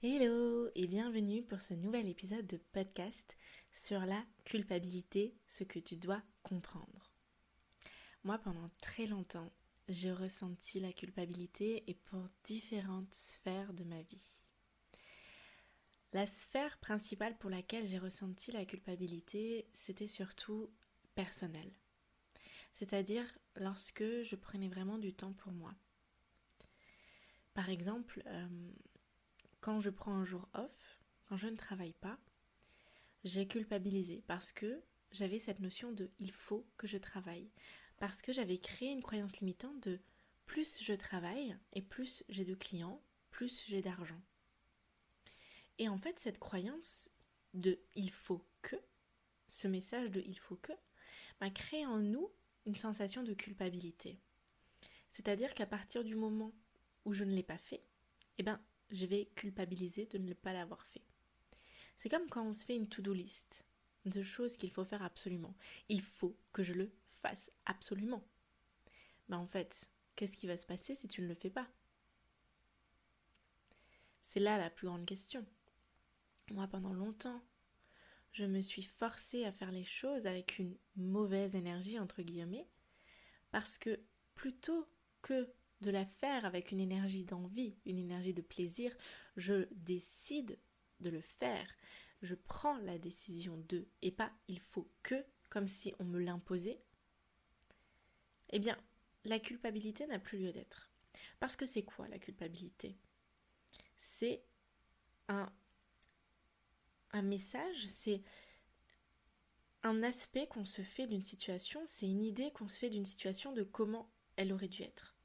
Hello et bienvenue pour ce nouvel épisode de podcast sur la culpabilité, ce que tu dois comprendre. Moi, pendant très longtemps, j'ai ressenti la culpabilité et pour différentes sphères de ma vie. La sphère principale pour laquelle j'ai ressenti la culpabilité, c'était surtout personnel. C'est-à-dire lorsque je prenais vraiment du temps pour moi. Par exemple, euh, quand je prends un jour off, quand je ne travaille pas, j'ai culpabilisé parce que j'avais cette notion de il faut que je travaille. Parce que j'avais créé une croyance limitante de plus je travaille et plus j'ai de clients, plus j'ai d'argent. Et en fait, cette croyance de il faut que, ce message de il faut que, m'a créé en nous une sensation de culpabilité. C'est-à-dire qu'à partir du moment où je ne l'ai pas fait, eh ben, je vais culpabiliser de ne pas l'avoir fait. C'est comme quand on se fait une to-do list de choses qu'il faut faire absolument. Il faut que je le fasse absolument. Mais en fait, qu'est-ce qui va se passer si tu ne le fais pas? C'est là la plus grande question. Moi, pendant longtemps, je me suis forcée à faire les choses avec une mauvaise énergie, entre guillemets, parce que plutôt que de la faire avec une énergie d'envie, une énergie de plaisir, je décide de le faire. Je prends la décision de et pas il faut que, comme si on me l'imposait. Eh bien, la culpabilité n'a plus lieu d'être. Parce que c'est quoi la culpabilité? C'est un, un message, c'est un aspect qu'on se fait d'une situation, c'est une idée qu'on se fait d'une situation de comment elle aurait dû être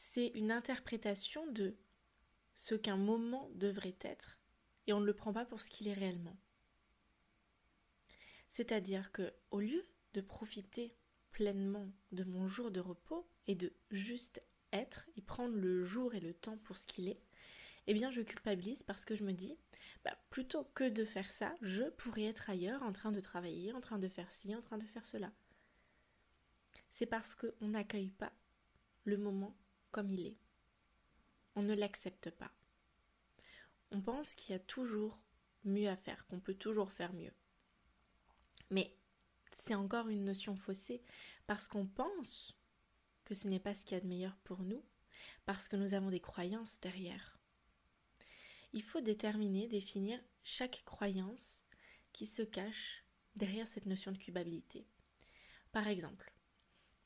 c'est une interprétation de ce qu'un moment devrait être et on ne le prend pas pour ce qu'il est réellement. C'est-à-dire que au lieu de profiter pleinement de mon jour de repos et de juste être et prendre le jour et le temps pour ce qu'il est, eh bien je culpabilise parce que je me dis, bah, plutôt que de faire ça, je pourrais être ailleurs en train de travailler, en train de faire ci, en train de faire cela. C'est parce qu'on n'accueille pas le moment comme il est. On ne l'accepte pas. On pense qu'il y a toujours mieux à faire, qu'on peut toujours faire mieux. Mais c'est encore une notion faussée parce qu'on pense que ce n'est pas ce qu'il y a de meilleur pour nous, parce que nous avons des croyances derrière. Il faut déterminer, définir chaque croyance qui se cache derrière cette notion de culpabilité. Par exemple,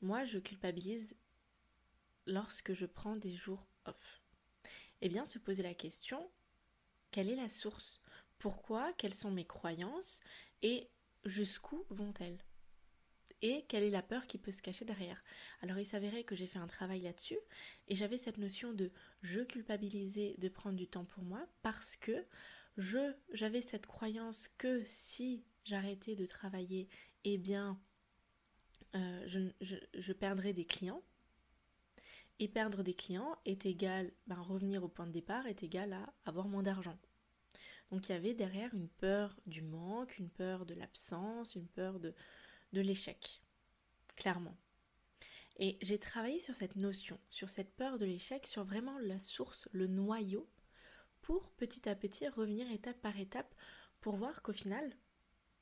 moi je culpabilise lorsque je prends des jours off. Eh bien, se poser la question, quelle est la source? Pourquoi? Quelles sont mes croyances? Et jusqu'où vont-elles? Et quelle est la peur qui peut se cacher derrière? Alors il s'avérait que j'ai fait un travail là-dessus et j'avais cette notion de je culpabilisais de prendre du temps pour moi parce que je j'avais cette croyance que si j'arrêtais de travailler, eh bien euh, je, je perdrais des clients et perdre des clients est égal, ben, revenir au point de départ est égal à avoir moins d'argent. Donc il y avait derrière une peur du manque, une peur de l'absence, une peur de, l'échec, clairement. Et j'ai travaillé sur cette notion, sur cette peur de l'échec, sur vraiment la source, le noyau, pour petit à petit revenir étape par étape pour voir qu'au final,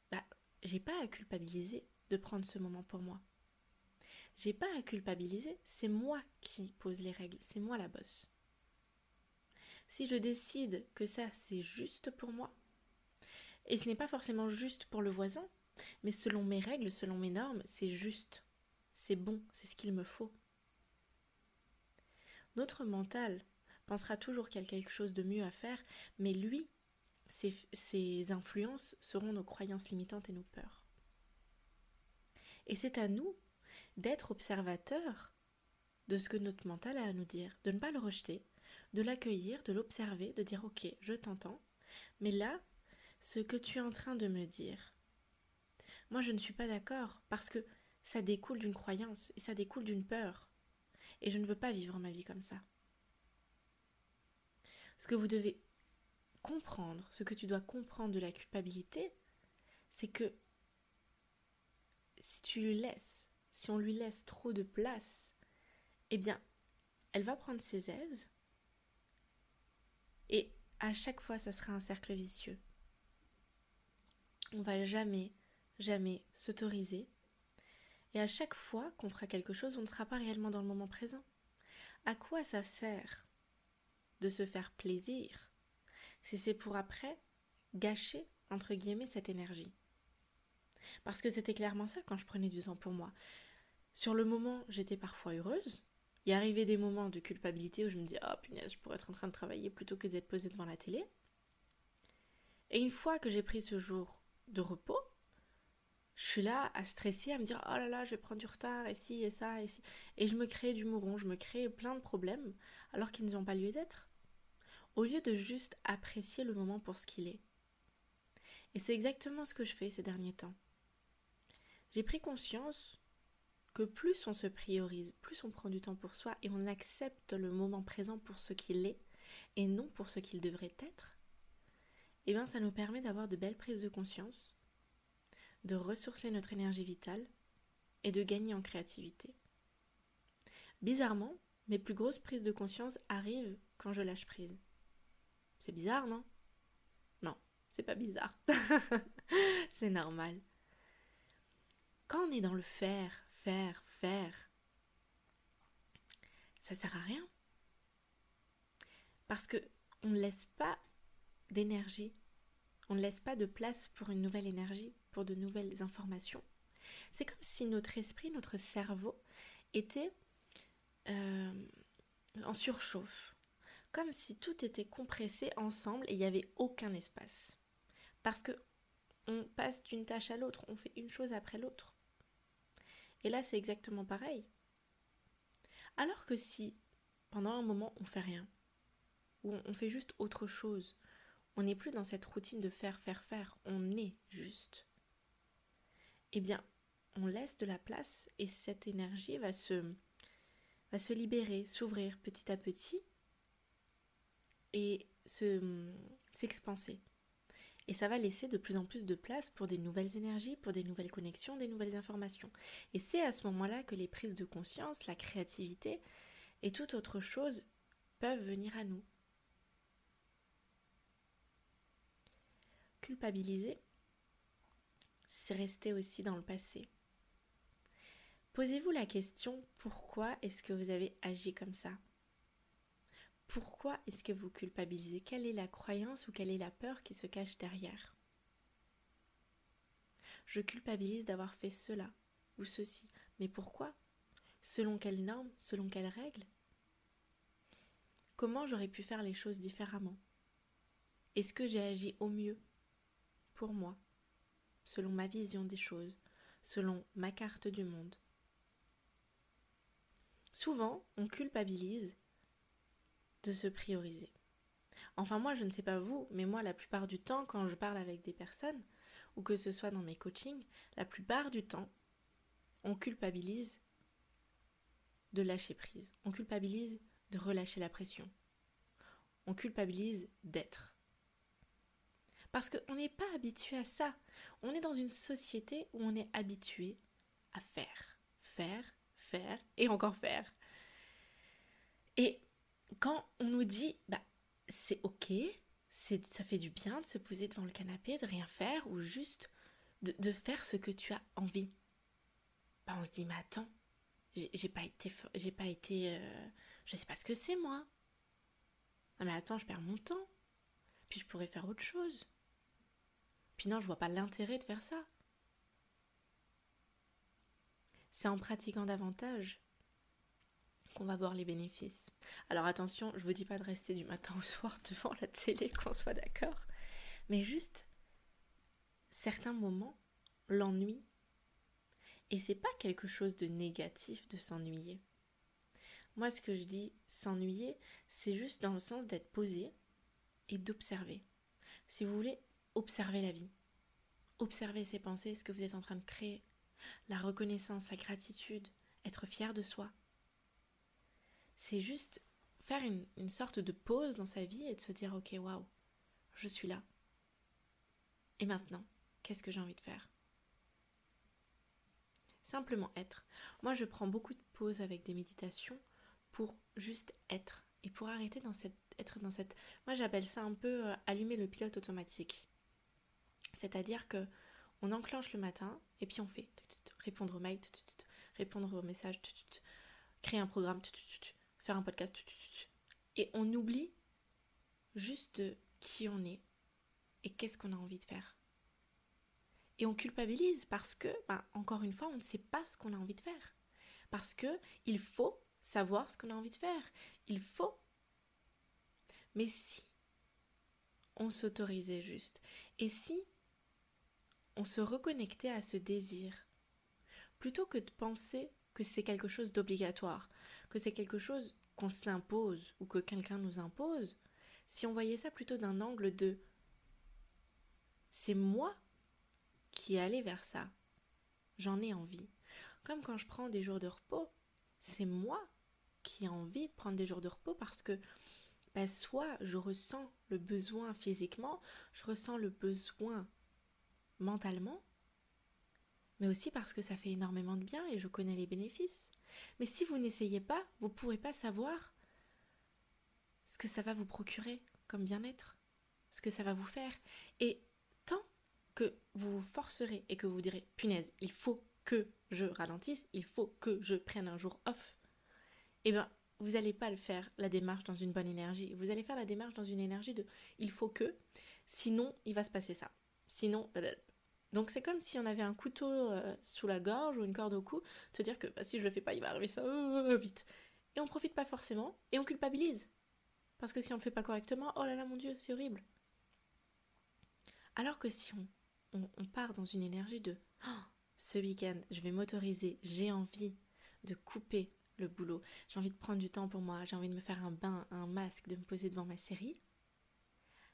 bah, j'ai pas à culpabiliser de prendre ce moment pour moi. J'ai pas à culpabiliser, c'est moi qui pose les règles, c'est moi la bosse. Si je décide que ça c'est juste pour moi, et ce n'est pas forcément juste pour le voisin, mais selon mes règles, selon mes normes, c'est juste, c'est bon, c'est ce qu'il me faut. Notre mental pensera toujours qu'il y a quelque chose de mieux à faire, mais lui, ses, ses influences seront nos croyances limitantes et nos peurs. Et c'est à nous d'être observateur de ce que notre mental a à nous dire, de ne pas le rejeter, de l'accueillir, de l'observer, de dire ok, je t'entends, mais là, ce que tu es en train de me dire Moi, je ne suis pas d'accord parce que ça découle d'une croyance et ça découle d'une peur. Et je ne veux pas vivre ma vie comme ça. Ce que vous devez comprendre, ce que tu dois comprendre de la culpabilité, c'est que si tu laisses, si on lui laisse trop de place, eh bien, elle va prendre ses aises et à chaque fois, ça sera un cercle vicieux. On va jamais, jamais s'autoriser. Et à chaque fois qu'on fera quelque chose, on ne sera pas réellement dans le moment présent. À quoi ça sert de se faire plaisir si c'est pour après gâcher, entre guillemets, cette énergie? Parce que c'était clairement ça quand je prenais du temps pour moi. Sur le moment, j'étais parfois heureuse, il arrivait des moments de culpabilité où je me dis oh punaise, je pourrais être en train de travailler plutôt que d'être posée devant la télé. Et une fois que j'ai pris ce jour de repos, je suis là à stresser, à me dire oh là là, je vais prendre du retard, et ci, et ça, et ci. Et je me crée du mouron, je me crée plein de problèmes alors qu'ils n'ont pas lieu d'être. Au lieu de juste apprécier le moment pour ce qu'il est. Et c'est exactement ce que je fais ces derniers temps. J'ai pris conscience que plus on se priorise, plus on prend du temps pour soi et on accepte le moment présent pour ce qu'il est et non pour ce qu'il devrait être, eh bien ça nous permet d'avoir de belles prises de conscience, de ressourcer notre énergie vitale et de gagner en créativité. Bizarrement, mes plus grosses prises de conscience arrivent quand je lâche prise. C'est bizarre, non? Non, c'est pas bizarre. c'est normal. Quand on est dans le faire, faire, faire, ça sert à rien. Parce que on ne laisse pas d'énergie, on ne laisse pas de place pour une nouvelle énergie, pour de nouvelles informations. C'est comme si notre esprit, notre cerveau était euh, en surchauffe, comme si tout était compressé ensemble et il n'y avait aucun espace. Parce que on passe d'une tâche à l'autre, on fait une chose après l'autre. Et là, c'est exactement pareil. Alors que si, pendant un moment, on fait rien, ou on fait juste autre chose, on n'est plus dans cette routine de faire, faire, faire, on est juste. Eh bien, on laisse de la place et cette énergie va se, va se libérer, s'ouvrir petit à petit et s'expanser. Et ça va laisser de plus en plus de place pour des nouvelles énergies, pour des nouvelles connexions, des nouvelles informations. Et c'est à ce moment-là que les prises de conscience, la créativité et toute autre chose peuvent venir à nous. Culpabiliser, c'est rester aussi dans le passé. Posez-vous la question pourquoi est-ce que vous avez agi comme ça? Pourquoi est-ce que vous culpabilisez? Quelle est la croyance ou quelle est la peur qui se cache derrière? Je culpabilise d'avoir fait cela ou ceci. Mais pourquoi? Selon quelles normes? Selon quelles règles? Comment j'aurais pu faire les choses différemment? Est-ce que j'ai agi au mieux pour moi, selon ma vision des choses, selon ma carte du monde. Souvent, on culpabilise de se prioriser. Enfin moi, je ne sais pas vous, mais moi, la plupart du temps, quand je parle avec des personnes, ou que ce soit dans mes coachings, la plupart du temps, on culpabilise de lâcher prise. On culpabilise de relâcher la pression. On culpabilise d'être. Parce qu'on n'est pas habitué à ça. On est dans une société où on est habitué à faire, faire, faire et encore faire. Et quand on nous dit bah c'est ok, c'est ça fait du bien de se poser devant le canapé, de rien faire ou juste de, faire ce que tu as envie. Bah on se dit mais attends, j'ai pas été j'ai pas été euh, je sais pas ce que c'est moi. Non mais attends, je perds mon temps. Puis je pourrais faire autre chose. Puis non, je vois pas l'intérêt de faire ça. C'est en pratiquant davantage qu'on va voir les bénéfices. Alors attention, je vous dis pas de rester du matin au soir devant la télé, qu'on soit d'accord, mais juste certains moments, l'ennui. Et c'est pas quelque chose de négatif de s'ennuyer. Moi, ce que je dis s'ennuyer, c'est juste dans le sens d'être posé et d'observer. Si vous voulez, observer la vie. observer ses pensées, ce que vous êtes en train de créer, la reconnaissance, la gratitude, être fier de soi. C'est juste faire une, sorte de pause dans sa vie et de se dire ok waouh, je suis là. Et maintenant, qu'est-ce que j'ai envie de faire? Simplement être. Moi, je prends beaucoup de pauses avec des méditations pour juste être et pour arrêter dans cette, être dans cette... Moi, j'appelle ça un peu euh, allumer le pilote automatique. C'est-à-dire que on enclenche le matin et puis on fait répondre aux mails, répondre aux messages, créer un programme, faire un podcast, et on oublie juste qui on est et qu'est-ce qu'on a envie de faire. Et on culpabilise parce que, bah, encore une fois, on ne sait pas ce qu'on a envie de faire. Parce que il faut savoir ce qu'on a envie de faire. Il faut. Mais si on s'autorisait juste, et si on se reconnectait à ce désir, plutôt que de penser que c'est quelque chose d'obligatoire, que c'est quelque chose qu'on s'impose ou que quelqu'un nous impose, si on voyait ça plutôt d'un angle de c'est moi qui allais vers ça, j'en ai envie. Comme quand je prends des jours de repos, c'est moi qui ai envie de prendre des jours de repos parce que bah, soit je ressens le besoin physiquement, je ressens le besoin mentalement, mais aussi parce que ça fait énormément de bien et je connais les bénéfices. Mais si vous n'essayez pas, vous ne pourrez pas savoir ce que ça va vous procurer comme bien-être, ce que ça va vous faire. Et tant que vous vous forcerez et que vous direz, punaise, il faut que je ralentisse, il faut que je prenne un jour off, eh bien, vous n'allez pas le faire, la démarche, dans une bonne énergie. Vous allez faire la démarche dans une énergie de il faut que, sinon, il va se passer ça. Sinon, donc c'est comme si on avait un couteau euh, sous la gorge ou une corde au cou, se dire que bah, si je le fais pas, il va arriver ça euh, vite. Et on profite pas forcément et on culpabilise. Parce que si on le fait pas correctement, oh là là mon dieu, c'est horrible. Alors que si on, part dans une énergie de oh, ce week-end, je vais m'autoriser, j'ai envie de couper le boulot, j'ai envie de prendre du temps pour moi, j'ai envie de me faire un bain, un masque, de me poser devant ma série,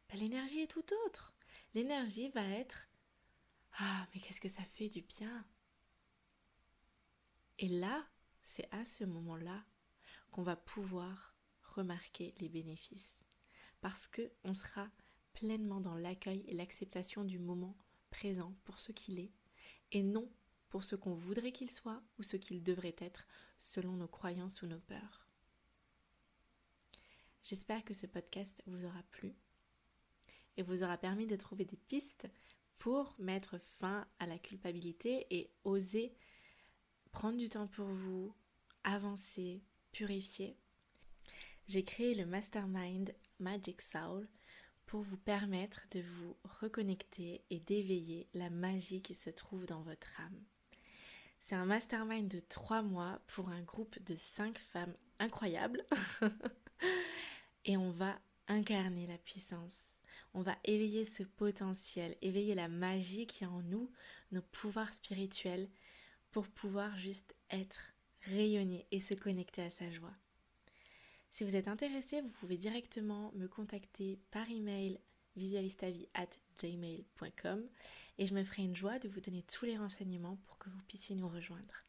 bah, l'énergie est tout autre. L'énergie va être ah, mais qu'est-ce que ça fait du bien Et là, c'est à ce moment-là qu'on va pouvoir remarquer les bénéfices. Parce que on sera pleinement dans l'accueil et l'acceptation du moment présent pour ce qu'il est, et non pour ce qu'on voudrait qu'il soit ou ce qu'il devrait être selon nos croyances ou nos peurs. J'espère que ce podcast vous aura plu et vous aura permis de trouver des pistes pour mettre fin à la culpabilité et oser prendre du temps pour vous, avancer, purifier. J'ai créé le mastermind Magic Soul pour vous permettre de vous reconnecter et d'éveiller la magie qui se trouve dans votre âme. C'est un mastermind de trois mois pour un groupe de cinq femmes incroyables. et on va incarner la puissance on va éveiller ce potentiel, éveiller la magie qui est en nous, nos pouvoirs spirituels, pour pouvoir juste être, rayonner et se connecter à sa joie. Si vous êtes intéressé, vous pouvez directement me contacter par email visualistavie@gmail.com et je me ferai une joie de vous donner tous les renseignements pour que vous puissiez nous rejoindre.